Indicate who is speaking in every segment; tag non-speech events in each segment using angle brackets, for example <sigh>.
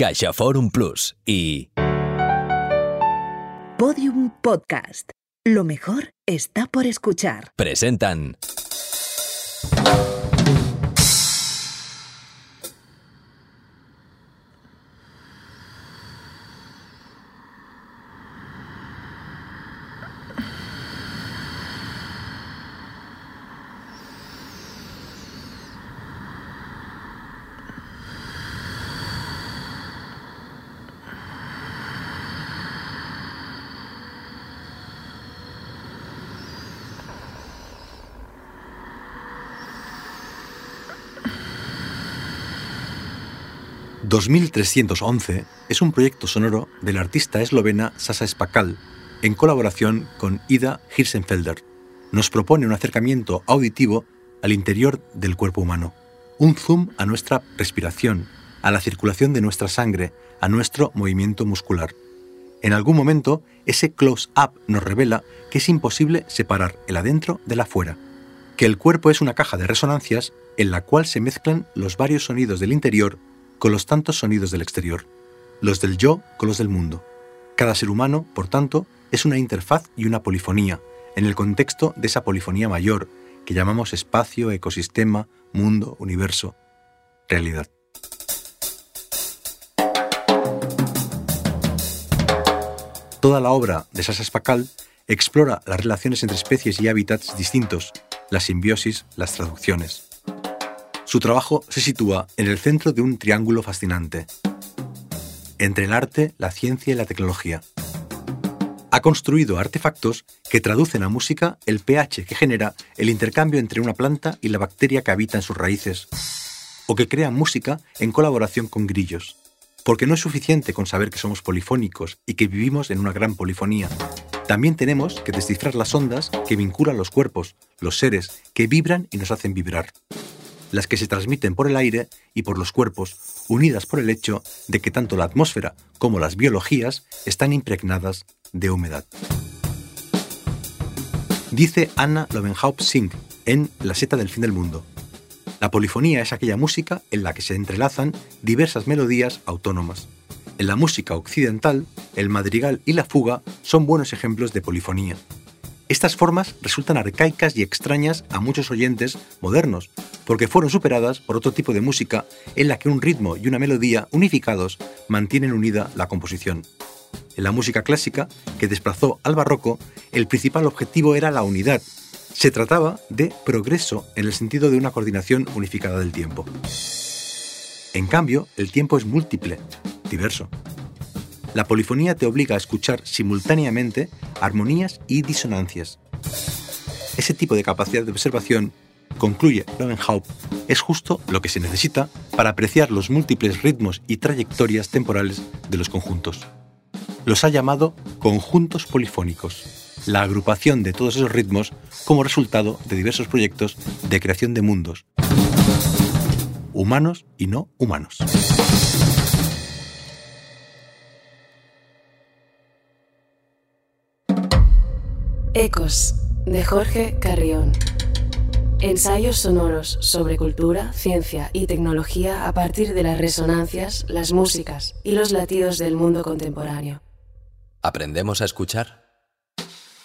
Speaker 1: Caixa Forum Plus y
Speaker 2: Podium Podcast. Lo mejor está por escuchar.
Speaker 1: presentan
Speaker 3: 2311 es un proyecto sonoro de la artista eslovena Sasa Spakal en colaboración con Ida Hirsenfelder. Nos propone un acercamiento auditivo al interior del cuerpo humano, un zoom a nuestra respiración, a la circulación de nuestra sangre, a nuestro movimiento muscular. En algún momento, ese close-up nos revela que es imposible separar el adentro del afuera, que el cuerpo es una caja de resonancias en la cual se mezclan los varios sonidos del interior con los tantos sonidos del exterior, los del yo con los del mundo. Cada ser humano, por tanto, es una interfaz y una polifonía, en el contexto de esa polifonía mayor que llamamos espacio, ecosistema, mundo, universo, realidad. Toda la obra de Sasa Spakal explora las relaciones entre especies y hábitats distintos, la simbiosis, las traducciones. Su trabajo se sitúa en el centro de un triángulo fascinante, entre el arte, la ciencia y la tecnología. Ha construido artefactos que traducen a música el pH que genera el intercambio entre una planta y la bacteria que habita en sus raíces, o que crean música en colaboración con grillos, porque no es suficiente con saber que somos polifónicos y que vivimos en una gran polifonía. También tenemos que descifrar las ondas que vinculan los cuerpos, los seres que vibran y nos hacen vibrar las que se transmiten por el aire y por los cuerpos, unidas por el hecho de que tanto la atmósfera como las biologías están impregnadas de humedad. Dice Anna Lovenhaupt Singh en La seta del fin del mundo. La polifonía es aquella música en la que se entrelazan diversas melodías autónomas. En la música occidental, el madrigal y la fuga son buenos ejemplos de polifonía. Estas formas resultan arcaicas y extrañas a muchos oyentes modernos, porque fueron superadas por otro tipo de música en la que un ritmo y una melodía unificados mantienen unida la composición. En la música clásica, que desplazó al barroco, el principal objetivo era la unidad. Se trataba de progreso en el sentido de una coordinación unificada del tiempo. En cambio, el tiempo es múltiple, diverso. La polifonía te obliga a escuchar simultáneamente armonías y disonancias. Ese tipo de capacidad de observación, concluye Lovenhaupt, es justo lo que se necesita para apreciar los múltiples ritmos y trayectorias temporales de los conjuntos. Los ha llamado conjuntos polifónicos, la agrupación de todos esos ritmos como resultado de diversos proyectos de creación de mundos, humanos y no humanos.
Speaker 4: Ecos, de Jorge Carrión. Ensayos sonoros sobre cultura, ciencia y tecnología a partir de las resonancias, las músicas y los latidos del mundo contemporáneo.
Speaker 1: ¿Aprendemos a escuchar?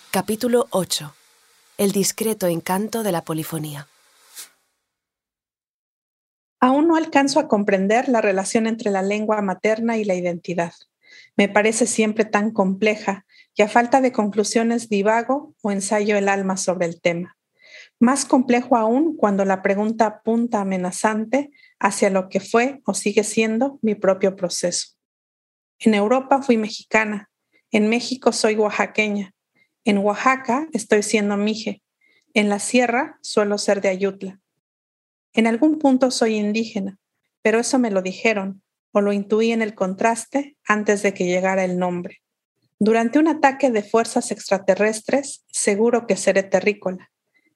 Speaker 4: Capítulo 8. El discreto encanto de la polifonía.
Speaker 5: Aún no alcanzo a comprender la relación entre la lengua materna y la identidad. Me parece siempre tan compleja y a falta de conclusiones divago o ensayo el alma sobre el tema. Más complejo aún cuando la pregunta apunta amenazante hacia lo que fue o sigue siendo mi propio proceso. En Europa fui mexicana, en México soy oaxaqueña, en Oaxaca estoy siendo mije, en la sierra suelo ser de Ayutla. En algún punto soy indígena, pero eso me lo dijeron o lo intuí en el contraste antes de que llegara el nombre. Durante un ataque de fuerzas extraterrestres, seguro que seré terrícola,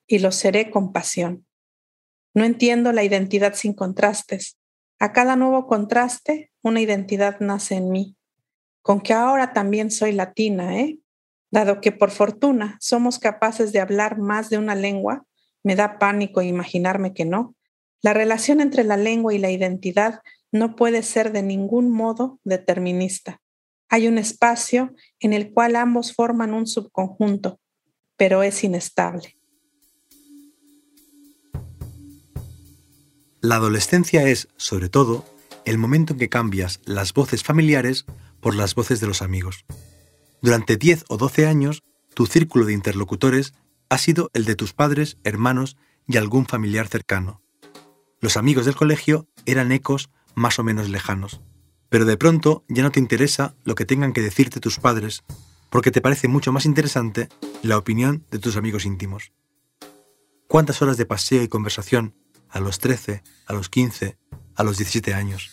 Speaker 5: y lo seré con pasión. No entiendo la identidad sin contrastes. A cada nuevo contraste, una identidad nace en mí. Con que ahora también soy latina, ¿eh? Dado que por fortuna somos capaces de hablar más de una lengua, me da pánico imaginarme que no. La relación entre la lengua y la identidad no puede ser de ningún modo determinista. Hay un espacio en el cual ambos forman un subconjunto, pero es inestable.
Speaker 3: La adolescencia es, sobre todo, el momento en que cambias las voces familiares por las voces de los amigos. Durante 10 o 12 años, tu círculo de interlocutores ha sido el de tus padres, hermanos y algún familiar cercano. Los amigos del colegio eran ecos más o menos lejanos. Pero de pronto ya no te interesa lo que tengan que decirte tus padres, porque te parece mucho más interesante la opinión de tus amigos íntimos. ¿Cuántas horas de paseo y conversación a los 13, a los 15, a los 17 años?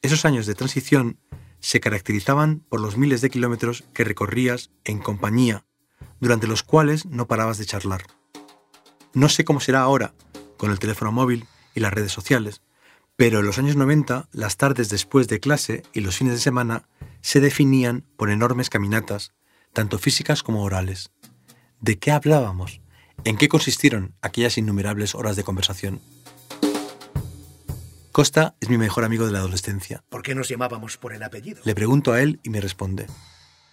Speaker 3: Esos años de transición se caracterizaban por los miles de kilómetros que recorrías en compañía, durante los cuales no parabas de charlar. No sé cómo será ahora, con el teléfono móvil y las redes sociales, pero en los años 90 las tardes después de clase y los fines de semana se definían por enormes caminatas, tanto físicas como orales. ¿De qué hablábamos? ¿En qué consistieron aquellas innumerables horas de conversación? Costa es mi mejor amigo de la adolescencia.
Speaker 6: ¿Por qué nos llamábamos por el apellido?
Speaker 3: Le pregunto a él y me responde.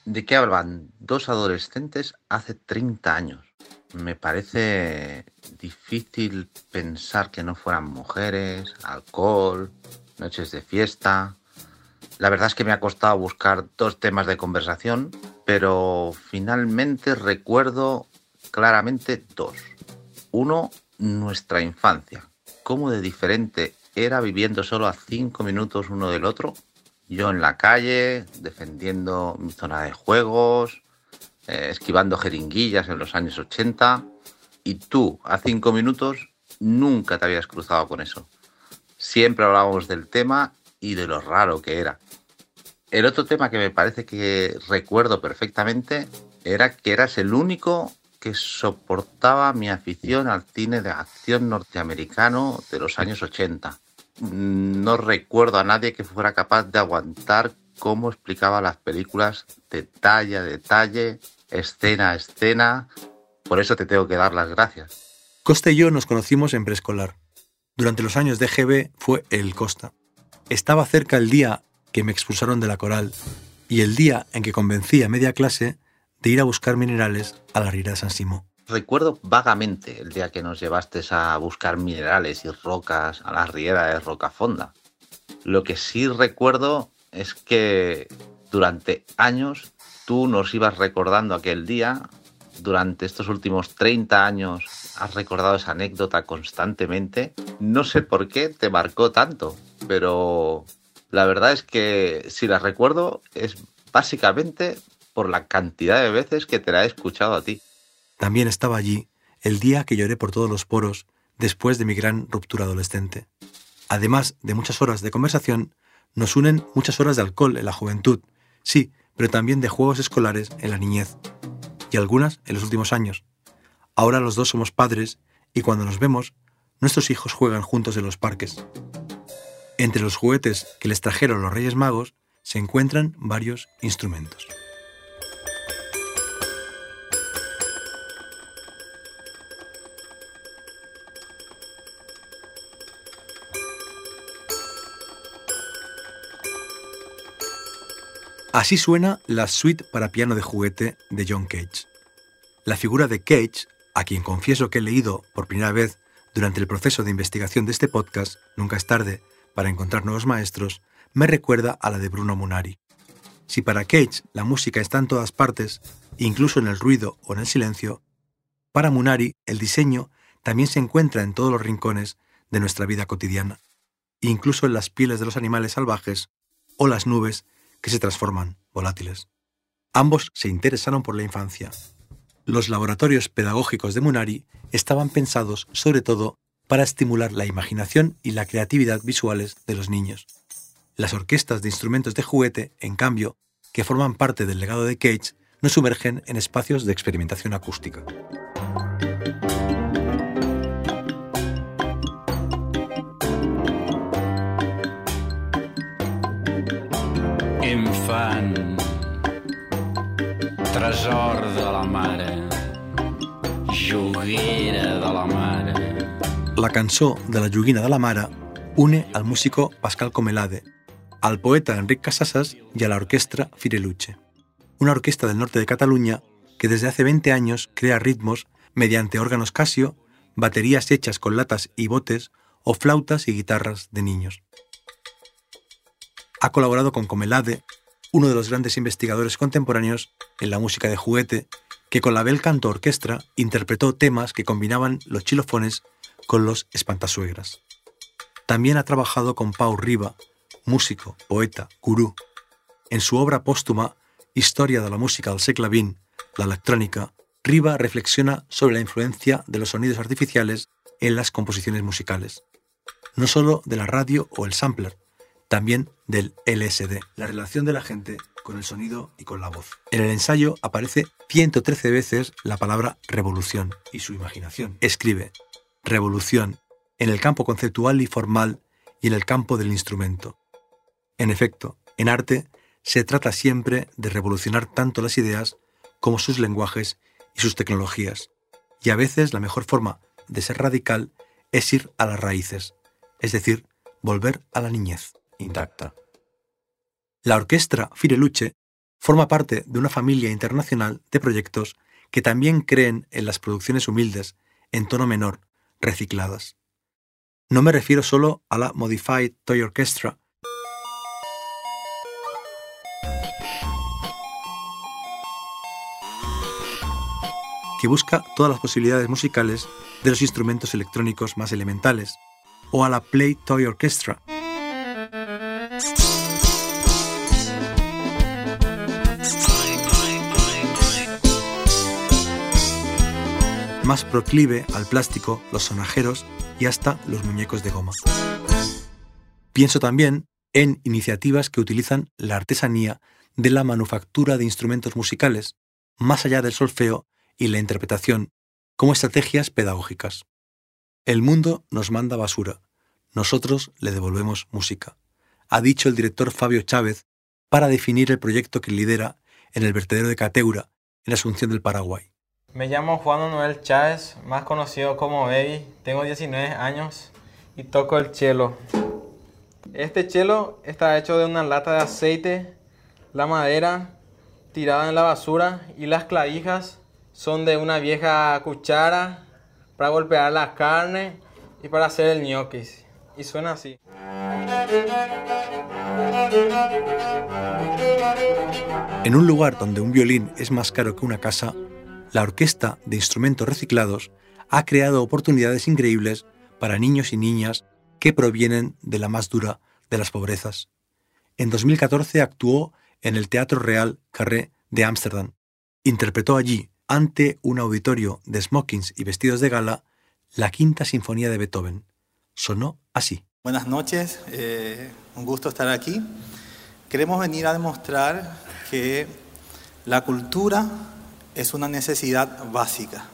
Speaker 7: ¿De qué hablan dos adolescentes hace 30 años? Me parece difícil pensar que no fueran mujeres, alcohol, noches de fiesta. La verdad es que me ha costado buscar dos temas de conversación, pero finalmente recuerdo claramente dos. Uno, nuestra infancia. Cómo de diferente era viviendo solo a cinco minutos uno del otro. Yo en la calle, defendiendo mi zona de juegos, eh, esquivando jeringuillas en los años 80 y tú a cinco minutos nunca te habías cruzado con eso. Siempre hablábamos del tema y de lo raro que era. El otro tema que me parece que recuerdo perfectamente era que eras el único que soportaba mi afición al cine de acción norteamericano de los años 80. No recuerdo a nadie que fuera capaz de aguantar cómo explicaba las películas detalle a detalle escena a escena. Por eso te tengo que dar las gracias.
Speaker 3: Costa y yo nos conocimos en preescolar. Durante los años de GB fue el Costa. Estaba cerca el día que me expulsaron de la coral y el día en que convencí a media clase de ir a buscar minerales a la riera de San Simón.
Speaker 7: Recuerdo vagamente el día que nos llevaste a buscar minerales y rocas a la riera de Rocafonda. Lo que sí recuerdo es que durante años tú nos ibas recordando aquel día, durante estos últimos 30 años has recordado esa anécdota constantemente. No sé por qué te marcó tanto, pero la verdad es que si la recuerdo es básicamente por la cantidad de veces que te la he escuchado a ti.
Speaker 3: También estaba allí el día que lloré por todos los poros después de mi gran ruptura adolescente. Además de muchas horas de conversación, nos unen muchas horas de alcohol en la juventud. Sí, pero también de juegos escolares en la niñez, y algunas en los últimos años. Ahora los dos somos padres y cuando nos vemos, nuestros hijos juegan juntos en los parques. Entre los juguetes que les trajeron los Reyes Magos se encuentran varios instrumentos. Así suena la suite para piano de juguete de John Cage. La figura de Cage, a quien confieso que he leído por primera vez durante el proceso de investigación de este podcast, Nunca es tarde para encontrar nuevos maestros, me recuerda a la de Bruno Munari. Si para Cage la música está en todas partes, incluso en el ruido o en el silencio, para Munari el diseño también se encuentra en todos los rincones de nuestra vida cotidiana, incluso en las pieles de los animales salvajes o las nubes que se transforman, volátiles. Ambos se interesaron por la infancia. Los laboratorios pedagógicos de Munari estaban pensados sobre todo para estimular la imaginación y la creatividad visuales de los niños. Las orquestas de instrumentos de juguete, en cambio, que forman parte del legado de Cage, nos sumergen en espacios de experimentación acústica.
Speaker 8: La mare, de la mare.
Speaker 3: La cançó de la une al músico Pascal Comelade, al poeta Enric Casasas y a la orquesta Fireluche, una orquesta del norte de Cataluña que desde hace 20 años crea ritmos mediante órganos Casio, baterías hechas con latas y botes o flautas y guitarras de niños. Ha colaborado con Comelade, uno de los grandes investigadores contemporáneos en la música de juguete, que con la Bel Canto Orquestra interpretó temas que combinaban los chilofones con los espantasuegras. También ha trabajado con Pau Riba, músico, poeta, gurú. En su obra póstuma Historia de la música del segle XX, la electrónica, Riva reflexiona sobre la influencia de los sonidos artificiales en las composiciones musicales. No solo de la radio o el sampler, también del LSD, la relación de la gente con el sonido y con la voz. En el ensayo aparece 113 veces la palabra revolución y su imaginación. Escribe revolución en el campo conceptual y formal y en el campo del instrumento. En efecto, en arte se trata siempre de revolucionar tanto las ideas como sus lenguajes y sus tecnologías. Y a veces la mejor forma de ser radical es ir a las raíces, es decir, volver a la niñez intacta. La orquesta Fireluche forma parte de una familia internacional de proyectos que también creen en las producciones humildes, en tono menor, recicladas. No me refiero solo a la Modified Toy Orchestra, que busca todas las posibilidades musicales de los instrumentos electrónicos más elementales, o a la Play Toy Orchestra, más proclive al plástico, los sonajeros y hasta los muñecos de goma. Pienso también en iniciativas que utilizan la artesanía de la manufactura de instrumentos musicales, más allá del solfeo y la interpretación, como estrategias pedagógicas. El mundo nos manda basura, nosotros le devolvemos música, ha dicho el director Fabio Chávez para definir el proyecto que lidera en el vertedero de Cateura, en Asunción del Paraguay.
Speaker 9: Me llamo Juan Manuel Chávez, más conocido como Baby. Tengo 19 años y toco el cello. Este cello está hecho de una lata de aceite, la madera tirada en la basura y las clavijas son de una vieja cuchara para golpear la carne y para hacer el ñoquis. Y suena así.
Speaker 3: En un lugar donde un violín es más caro que una casa, la Orquesta de Instrumentos Reciclados ha creado oportunidades increíbles para niños y niñas que provienen de la más dura de las pobrezas. En 2014 actuó en el Teatro Real Carré de Ámsterdam. Interpretó allí, ante un auditorio de smokings y vestidos de gala, la Quinta Sinfonía de Beethoven. Sonó así.
Speaker 10: Buenas noches, eh, un gusto estar aquí. Queremos venir a demostrar que la cultura es una necesidad básica,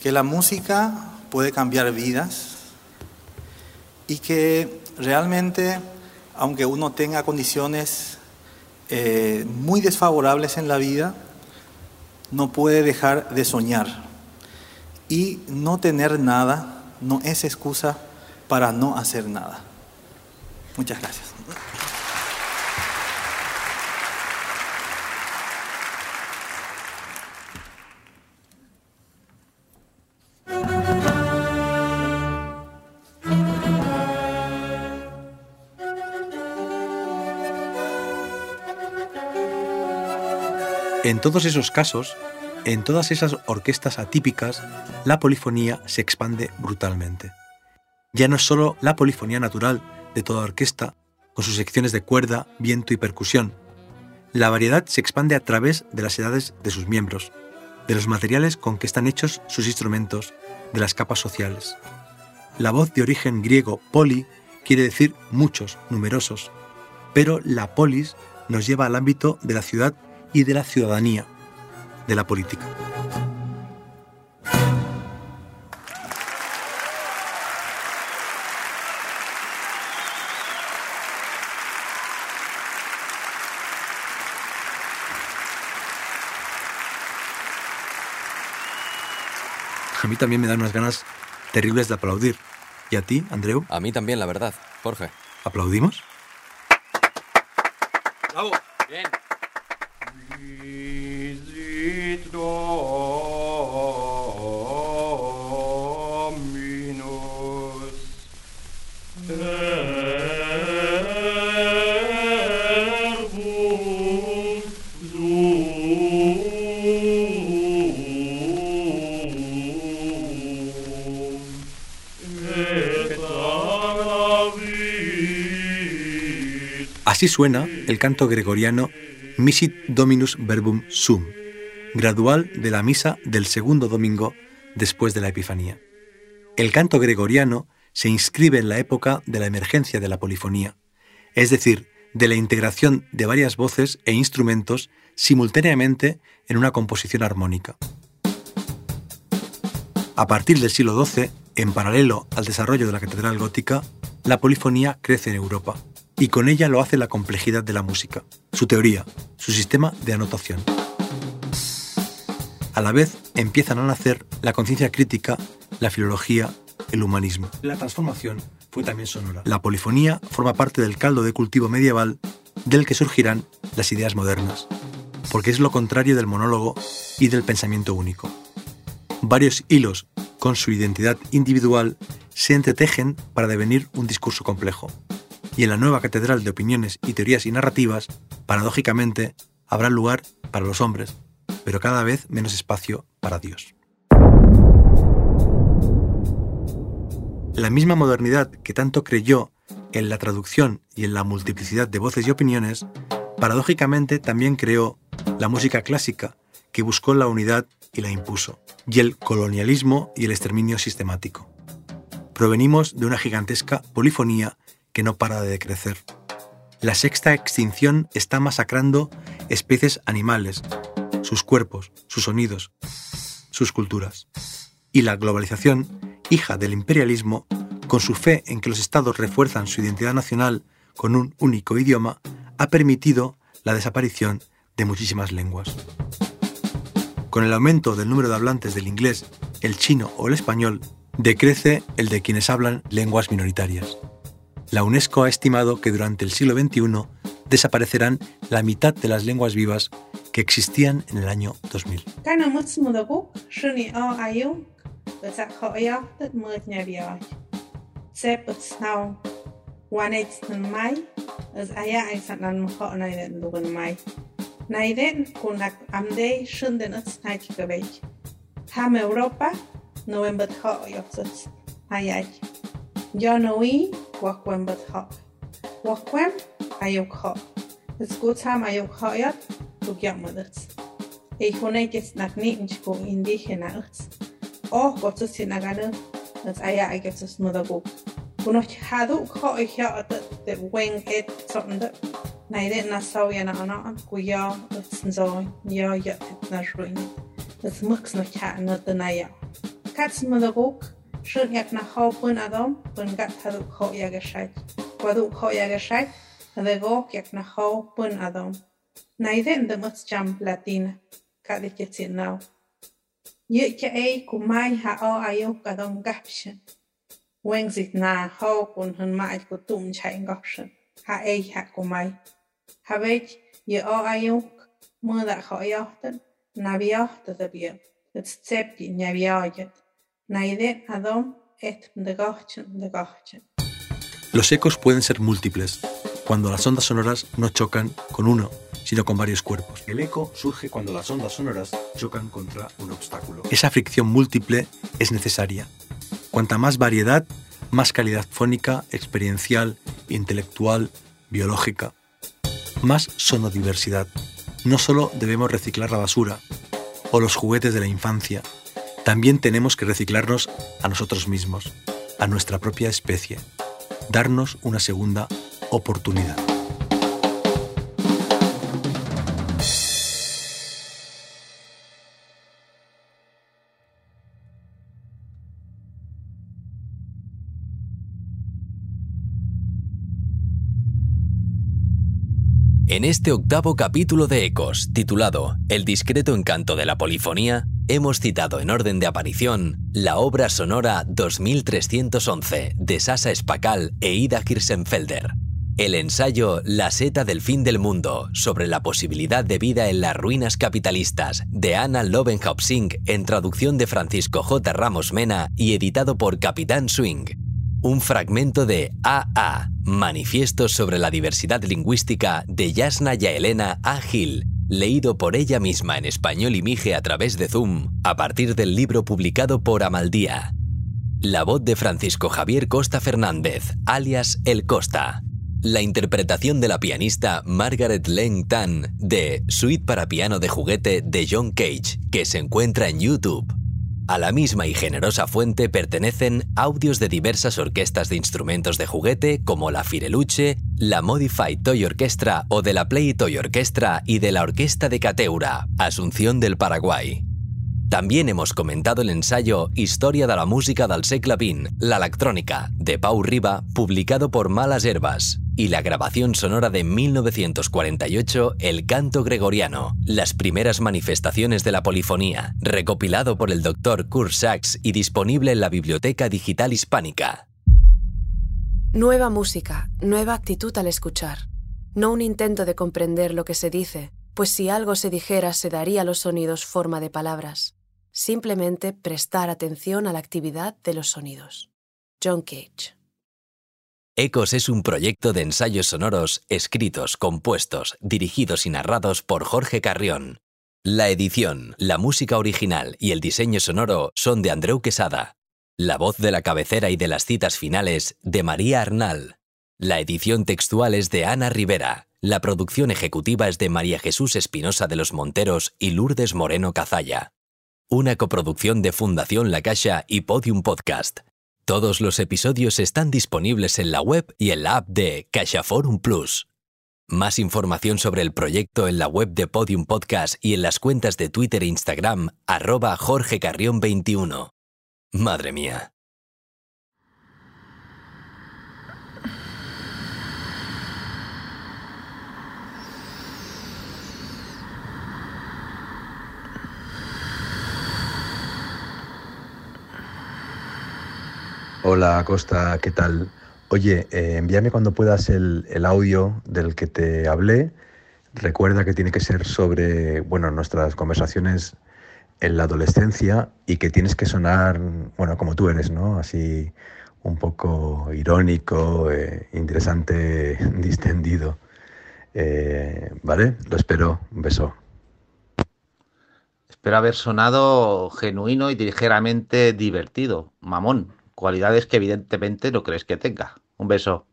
Speaker 10: que la música puede cambiar vidas y que realmente, aunque uno tenga condiciones eh, muy desfavorables en la vida, no puede dejar de soñar. Y no tener nada no es excusa para no hacer nada. Muchas gracias.
Speaker 3: En todos esos casos, en todas esas orquestas atípicas, la polifonía se expande brutalmente. Ya no es solo la polifonía natural de toda orquesta, con sus secciones de cuerda, viento y percusión. La variedad se expande a través de las edades de sus miembros, de los materiales con que están hechos sus instrumentos, de las capas sociales. La voz de origen griego poli quiere decir muchos, numerosos, pero la polis nos lleva al ámbito de la ciudad y de la ciudadanía, de la política. A mí también me dan unas ganas terribles de aplaudir, ¿Y a ti, Andreu?
Speaker 1: A mí también, la verdad, Jorge.
Speaker 3: ¿Aplaudimos?
Speaker 9: ¡Bravo! Bien.
Speaker 3: Así suena el canto gregoriano Misit Dominus Verbum Sum, gradual de la misa del segundo domingo después de la Epifanía. El canto gregoriano se inscribe en la época de la emergencia de la polifonía, es decir, de la integración de varias voces e instrumentos simultáneamente en una composición armónica. A partir del siglo XII, en paralelo al desarrollo de la catedral gótica, la polifonía crece en Europa y con ella lo hace la complejidad de la música, su teoría, su sistema de anotación. A la vez empiezan a nacer la conciencia crítica, la filología, el humanismo. La transformación fue también sonora. La polifonía forma parte del caldo de cultivo medieval del que surgirán las ideas modernas, porque es lo contrario del monólogo y del pensamiento único. Varios hilos con su identidad individual se entretejen para devenir un discurso complejo. Y en la nueva catedral de opiniones y teorías y narrativas, paradójicamente, habrá lugar para los hombres, pero cada vez menos espacio para Dios. La misma modernidad que tanto creyó en la traducción y en la multiplicidad de voces y opiniones, paradójicamente también creó la música clásica, que buscó la unidad y la impuso, y el colonialismo y el exterminio sistemático. Provenimos de una gigantesca polifonía que no para de crecer. La sexta extinción está masacrando especies animales, sus cuerpos, sus sonidos, sus culturas. Y la globalización, hija del imperialismo, con su fe en que los estados refuerzan su identidad nacional con un único idioma, ha permitido la desaparición de muchísimas lenguas. Con el aumento del número de hablantes del inglés, el chino o el español, decrece el de quienes hablan lenguas minoritarias. La UNESCO ha estimado que durante el siglo XXI desaparecerán la mitad de las lenguas vivas que existían en el año 2000.
Speaker 5: Naiden kunak amdei shunden uts naki kebech. Ham Europa, novembet ho yotsuts. Ayach. Jonoi, wakwembet ho. Wakwem, ayok ho. Skuts ham ayok hoyot, tukyamuduts. Eijunekis nakninchku indigena uts. Oh, gotsus sinagalu, aya ayaketsus mudaguk. Kunoch hadu ho ihyot de wenket sonduk. Näiden nasau ya nana kuya utsinzo ya ya titna ruin. Es mux no cha no tenaya. Kats madagok shun yak na ho pun adom pun gat taduk ho ya gashai. Waduk ho ya gashai adagok yak na ho pun adom. Näiden de mux cham latina. Kade ke tsinau. Ye ke ei kumai ha o ayo kadom gapshin. Wengzit na ho kun hun mai kutum chain gapshin. Ha ei ha kumai. Mai Habéid je á aúk mu a choíochttan na bhíochtta a bí, het stepi neviáiget, na idé a dom et de gachen de gachen.
Speaker 3: Los ecos pueden ser múltiples, cuando las ondas sonoras no chocan con uno, sino con varios cuerpos. El eco surge cuando las ondas sonoras chocan contra un obstáculo. Esa fricción múltiple es necesaria. Cuanta más variedad, más calidad fónica, experiencial, intelectual, biológica más sonodiversidad. No solo debemos reciclar la basura o los juguetes de la infancia, también tenemos que reciclarnos a nosotros mismos, a nuestra propia especie, darnos una segunda oportunidad.
Speaker 1: En este octavo capítulo de Ecos, titulado El discreto encanto de la polifonía,
Speaker 11: hemos citado en orden de aparición la obra sonora 2311 de Sasa Spakal e Ida Kirsenfelder. El ensayo La seta del fin del mundo sobre la posibilidad de vida en las ruinas capitalistas de Anna Lovenhaupt-Singh en traducción de Francisco J. Ramos Mena y editado por Capitán Swing. Un fragmento de AA, Manifiesto sobre la diversidad lingüística de Yasna Yaelena A. Gil, leído por ella misma en español y mije a través de Zoom, a partir del libro publicado por Amaldía. La voz de Francisco Javier Costa Fernández, alias El Costa. La interpretación de la pianista Margaret Leng Tan de Suite para piano de juguete de John Cage, que se encuentra en YouTube. A la misma y generosa fuente pertenecen audios de diversas orquestas de instrumentos de juguete como la Fireluche, la Modified Toy Orchestra o de la Play Toy Orchestra y de la Orquesta de Cateura, Asunción del Paraguay. También hemos comentado el ensayo Historia de la música del segle XX, la electrónica, de Pau Riba, publicado por Malas Herbas, y la grabación sonora de 1948, El canto gregoriano, las primeras manifestaciones de la polifonía, recopilado por el Dr. Kurt Sachs y disponible en la Biblioteca Digital Hispánica.
Speaker 4: Nueva música, nueva actitud al escuchar. No un intento de comprender lo que se dice, pues si algo se dijera se daría a los sonidos forma de palabras simplemente prestar atención a la actividad de los sonidos. John Cage.
Speaker 11: Ecos es un proyecto de ensayos sonoros escritos, compuestos, dirigidos y narrados por Jorge Carrión. La edición, la música original y el diseño sonoro son de Andreu Quesada. La voz de la cabecera y de las citas finales de María Arnal. La edición textual es de Ana Rivera. La producción ejecutiva es de María Jesús Espinosa de los Monteros y Lourdes Moreno Cazalla una coproducción de Fundación La Caixa y Podium Podcast. Todos los episodios están disponibles en la web y en la app de CaixaForum Plus. Más información sobre el proyecto en la web de Podium Podcast y en las cuentas de Twitter e Instagram, arroba Jorge Carrión 21. Madre mía.
Speaker 3: Hola Costa, ¿qué tal? Oye, eh, envíame cuando puedas el, audio del que te hablé. Recuerda que tiene que ser sobre, bueno, nuestras conversaciones en la adolescencia y que tienes que sonar, bueno, como tú eres, ¿no? Así un poco irónico, eh, interesante, <laughs> distendido. Eh, ¿Vale? Lo espero. Un beso.
Speaker 7: Espero haber sonado genuino y ligeramente divertido. Mamón cualidades que evidentemente no crees que tenga. Un beso.